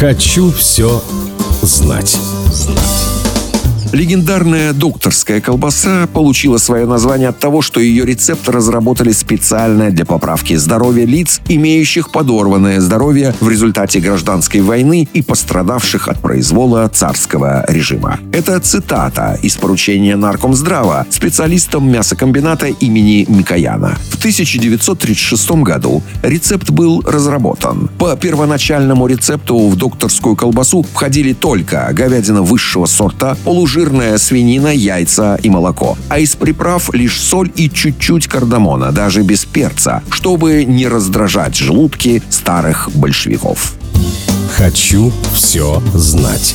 Хочу все знать. Легендарная докторская колбаса получила свое название от того, что ее рецепт разработали специально для поправки здоровья лиц, имеющих подорванное здоровье в результате гражданской войны и пострадавших от произвола царского режима. Это цитата из поручения Наркомздрава специалистам мясокомбината имени Микояна. В 1936 году рецепт был разработан. По первоначальному рецепту в докторскую колбасу входили только говядина высшего сорта, полужир жирная свинина, яйца и молоко. А из приправ лишь соль и чуть-чуть кардамона, даже без перца, чтобы не раздражать желудки старых большевиков. Хочу все знать.